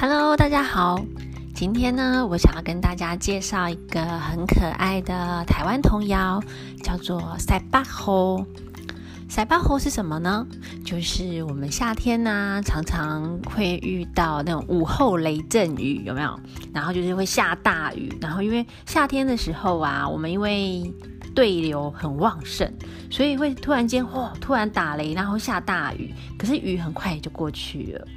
Hello，大家好。今天呢，我想要跟大家介绍一个很可爱的台湾童谣，叫做《塞巴吼》。塞巴吼是什么呢？就是我们夏天呢，常常会遇到那种午后雷阵雨，有没有？然后就是会下大雨。然后因为夏天的时候啊，我们因为对流很旺盛，所以会突然间嚯，突然打雷，然后下大雨。可是雨很快就过去了。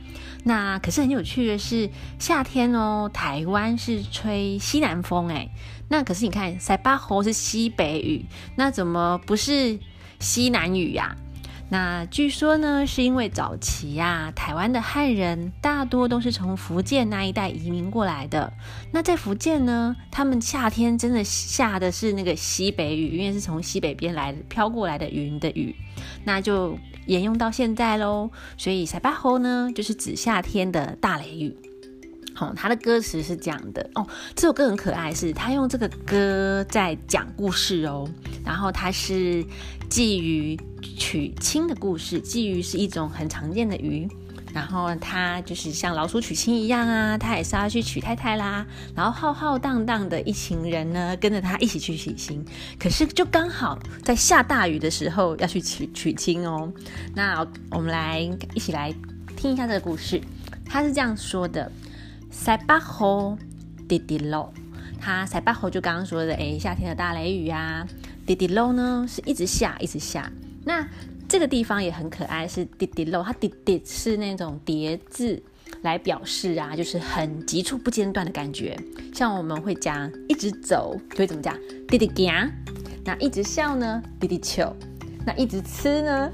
那可是很有趣的是，夏天哦，台湾是吹西南风哎。那可是你看，塞巴河是西北雨，那怎么不是西南雨呀？那据说呢，是因为早期呀，台湾的汉人大多都是从福建那一带移民过来的。那在福建呢，他们夏天真的下的是那个西北雨，因为是从西北边来飘过来的云的雨，那就。沿用到现在喽，所以塞巴吼呢，就是指夏天的大雷雨。他，的歌词是这样的哦，这首歌很可爱，是他用这个歌在讲故事哦。然后它是鲫鱼娶亲的故事，鲫鱼是一种很常见的鱼。然后他就是像老鼠娶亲一样啊，他也是要去娶太太啦。然后浩浩荡荡的一群人呢，跟着他一起去娶亲。可是就刚好在下大雨的时候要去娶娶亲哦。那我们来一起来听一下这个故事。他是这样说的：塞巴吼滴滴漏。他塞巴吼就刚刚说的，哎，夏天的大雷雨啊。滴滴漏呢是一直下，一直下。那这个地方也很可爱，是滴滴漏，它滴滴是那种叠字来表示啊，就是很急促不间断的感觉。像我们会讲一直走，就会怎么讲？滴滴行。那一直笑呢？滴滴笑。那一直吃呢？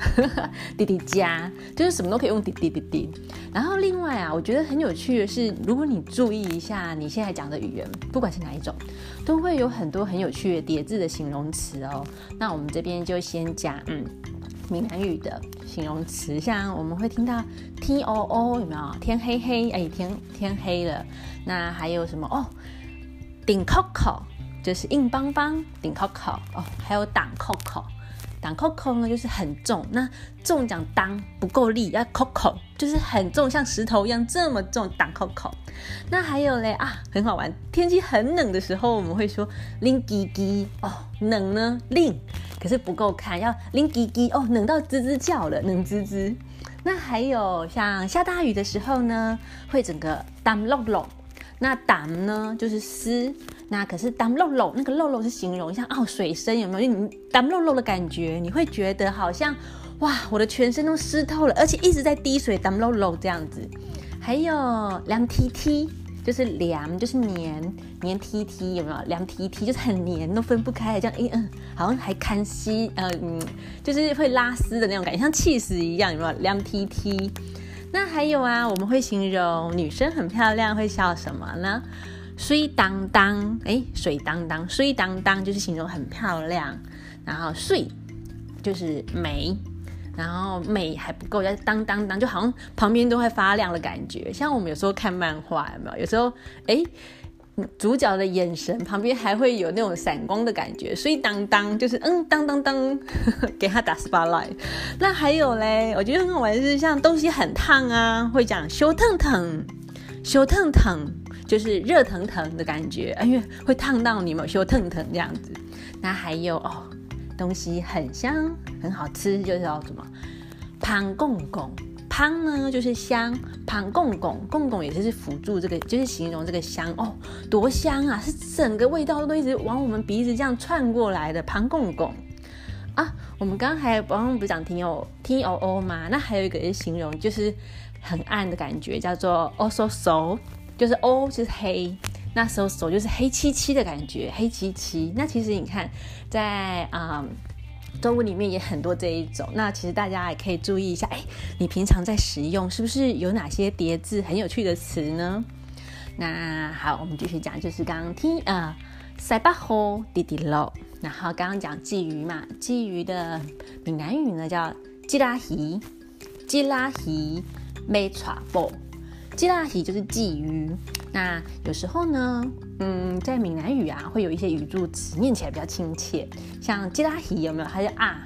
滴滴加，就是什么都可以用滴滴滴滴。然后另外啊，我觉得很有趣的是，如果你注意一下你现在讲的语言，不管是哪一种，都会有很多很有趣的叠字的形容词哦。那我们这边就先讲，嗯。闽南语的形容词，像我们会听到 T O O 有没有？天黑黑，哎，天天黑了。那还有什么哦？顶 Coco 就是硬邦邦，顶 Coco 哦，还有挡 Coco，挡 Coco 呢就是很重。那重讲当不够力，要 Coco 就是很重，像石头一样这么重，挡 Coco。那还有嘞啊，很好玩。天气很冷的时候，我们会说拎滴滴哦，冷呢拎。可是不够看，要拎叽叽哦，冷到吱吱叫了，冷吱吱。那还有像下大雨的时候呢，会整个当漏漏。那当呢就是湿，那可是当漏漏，那个漏漏是形容像哦水声有没有？你当漏漏的感觉，你会觉得好像哇，我的全身都湿透了，而且一直在滴水当漏漏这样子。还有凉踢踢。就是凉，就是黏黏 T T 有没有？凉 T T 就是很黏，都分不开，这样哎嗯，好像还看稀，呃嗯，就是会拉丝的那种感觉，像气死一样，有没有？凉 T T。那还有啊，我们会形容女生很漂亮，会笑什么呢？水当当，哎，水当当，水当当就是形容很漂亮，然后水就是美。然后美还不够，要当当当，就好像旁边都会发亮的感觉。像我们有时候看漫画，有没有？有时候哎，主角的眼神旁边还会有那种闪光的感觉。所以当当就是嗯当当当，给他打 spotlight。那还有嘞，我觉得很好玩，是像东西很烫啊，会讲修腾腾，修腾腾就是热腾腾的感觉，因为会烫到你嘛，修腾腾这样子。那还有哦。东西很香，很好吃，就是叫什么胖公公。胖呢就是香，胖公公公公也是辅助这个，就是形容这个香哦，多香啊！是整个味道都一直往我们鼻子这样窜过来的胖公公啊。我们刚刚还刚刚不是讲 T 哦 T O O 吗？那还有一个是形容，就是很暗的感觉，叫做 O So So，就是 O 就是黑。那时候手就是黑漆漆的感觉，黑漆漆。那其实你看，在啊中文里面也很多这一种。那其实大家也可以注意一下，哎，你平常在使用是不是有哪些叠字很有趣的词呢？那好，我们继续讲，就是刚刚听啊，塞巴吼滴滴漏。然后刚刚讲鲫鱼嘛，鲫鱼的闽南语呢叫吉拉鱼，吉拉鱼没错不？吉拉鱼就是鲫鱼。那有时候呢，嗯，在闽南语啊，会有一些语助词念起来比较亲切，像吉拉喜有没有？它叫啊，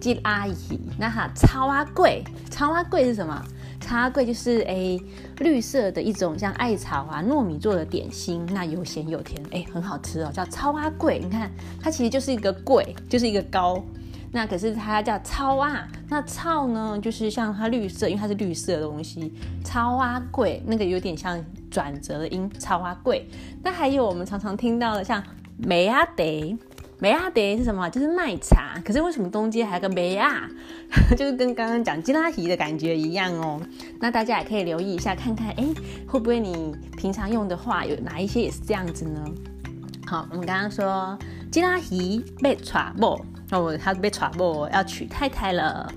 吉拉鱼。那哈超阿贵，超阿贵是什么？超阿贵就是诶绿色的一种像艾草啊糯米做的点心，那有咸有甜，诶很好吃哦，叫超阿贵。你看它其实就是一个贵，就是一个高。那可是它叫超啊，那超呢就是像它绿色，因为它是绿色的东西，超啊贵，那个有点像转折的音，超啊贵。那还有我们常常听到的像梅阿德，梅阿德是什么？就是卖茶。可是为什么东街还有个梅啊？就是跟刚刚讲吉拉提的感觉一样哦。那大家也可以留意一下，看看哎会不会你平常用的话有哪一些也是这样子呢？好，我们刚刚说吉拉提被传播。哦，他被传播要娶太太了。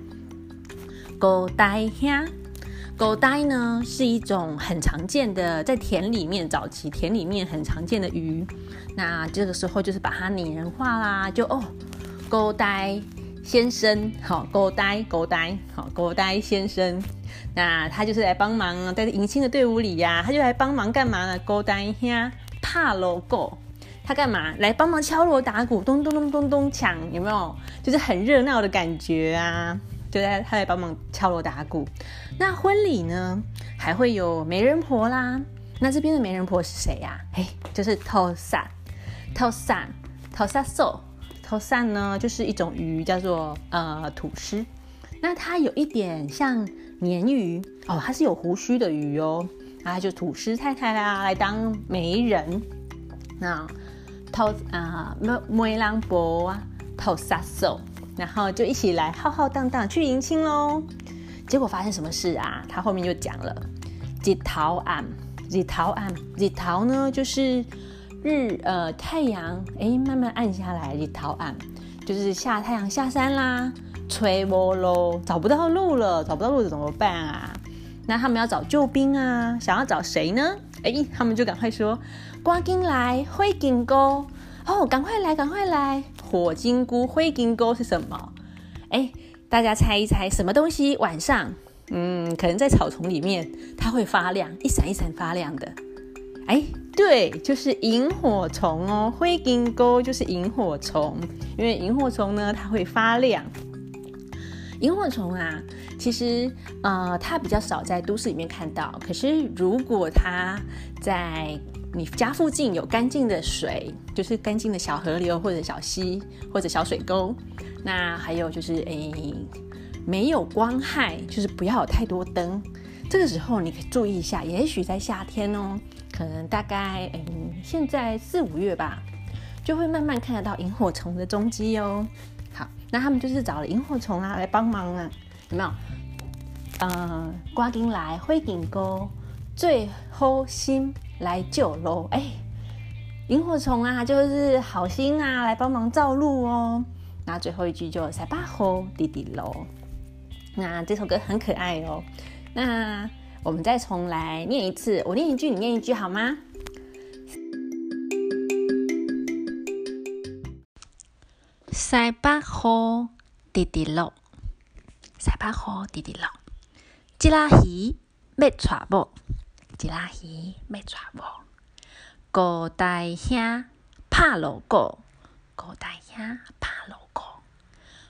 狗呆呀，狗呆呢是一种很常见的，在田里面早期田里面很常见的鱼。那这个时候就是把它拟人化啦，就哦，狗呆先生，好，狗呆狗呆，好，狗呆先生。那他就是来帮忙，在迎亲的队伍里呀，他就来帮忙干嘛呢？狗呆呀，怕 logo。他干嘛来帮忙敲锣打鼓，咚咚咚咚咚抢，有没有？就是很热闹的感觉啊！就在他来帮忙敲锣打鼓。那婚礼呢，还会有媒人婆啦。那这边的媒人婆是谁呀？嘿，就是头散，头散，头散寿，头散呢，就是一种鱼，叫做呃土司。那它有一点像鲶鱼哦，它是有胡须的鱼哦。啊，就土司太太啦，来当媒人。那啊，梅兰博啊，偷杀手，然后就一起来浩浩荡荡去迎亲喽。结果发生什么事啊？他后面就讲了，日头暗，日头暗，日头呢就是日呃太阳哎慢慢暗下来，日头暗就是下太阳下山啦，吹波喽，找不到路了，找不到路怎么办啊？那他们要找救兵啊，想要找谁呢？哎，他们就赶快说。瓜金来灰金菇哦，赶快来，赶快来！火金菇、灰金菇是什么？哎，大家猜一猜，什么东西晚上？嗯，可能在草丛里面，它会发亮，一闪一闪发亮的。哎，对，就是萤火虫哦。灰金菇就是萤火虫，因为萤火虫呢，它会发亮。萤火虫啊，其实呃，它比较少在都市里面看到。可是如果它在你家附近有干净的水，就是干净的小河流或者小溪或者小水沟。那还有就是诶，没有光害，就是不要有太多灯。这个时候你可以注意一下，也许在夏天哦，可能大概嗯，现在四五月吧，就会慢慢看得到萤火虫的踪迹哦。好，那他们就是找了萤火虫啊来帮忙啊，有没有？呃，刮金来灰顶沟最后心。来救喽！哎，萤火虫啊，就是好心啊，来帮忙照路哦。那最后一句就塞巴吼滴滴喽。那这首歌很可爱哦。那我们再重来念一次，我念一句，你念一句好吗？塞巴吼滴滴喽，塞巴吼滴滴喽，吉拉鱼要带某。一拉鱼要带无？古代兄拍锣鼓，古代兄拍锣鼓。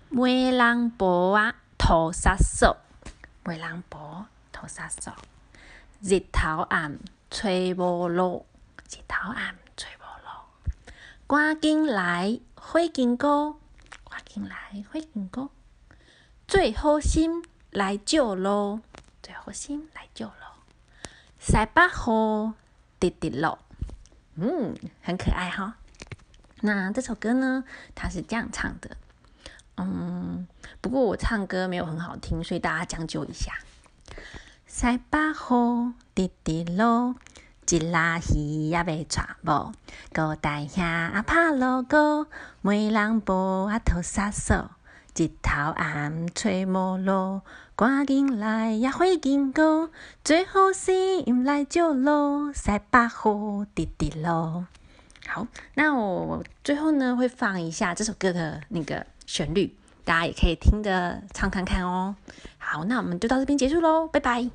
梅兰婆啊，土杀手，梅兰婆土杀手。日头暗，吹无路，日头暗，吹无路。赶紧来，火金哥，赶紧来，火金哥。最好心来救路，最好心来救路。塞巴河滴滴落，嗯，很可爱哈。那这首歌呢，它是这样唱的，嗯，不过我唱歌没有很好听，所以大家将就一下。塞巴河滴滴落，一拉鱼也未抓无，高大兄啊拍锣鼓，梅人波啊头杀手。日头暗，吹无路，赶紧来呀，火金哥，最好是来救路，塞巴河滴滴落。好，那我最后呢会放一下这首歌的那个旋律，大家也可以听着唱看看哦。好，那我们就到这边结束喽，拜拜。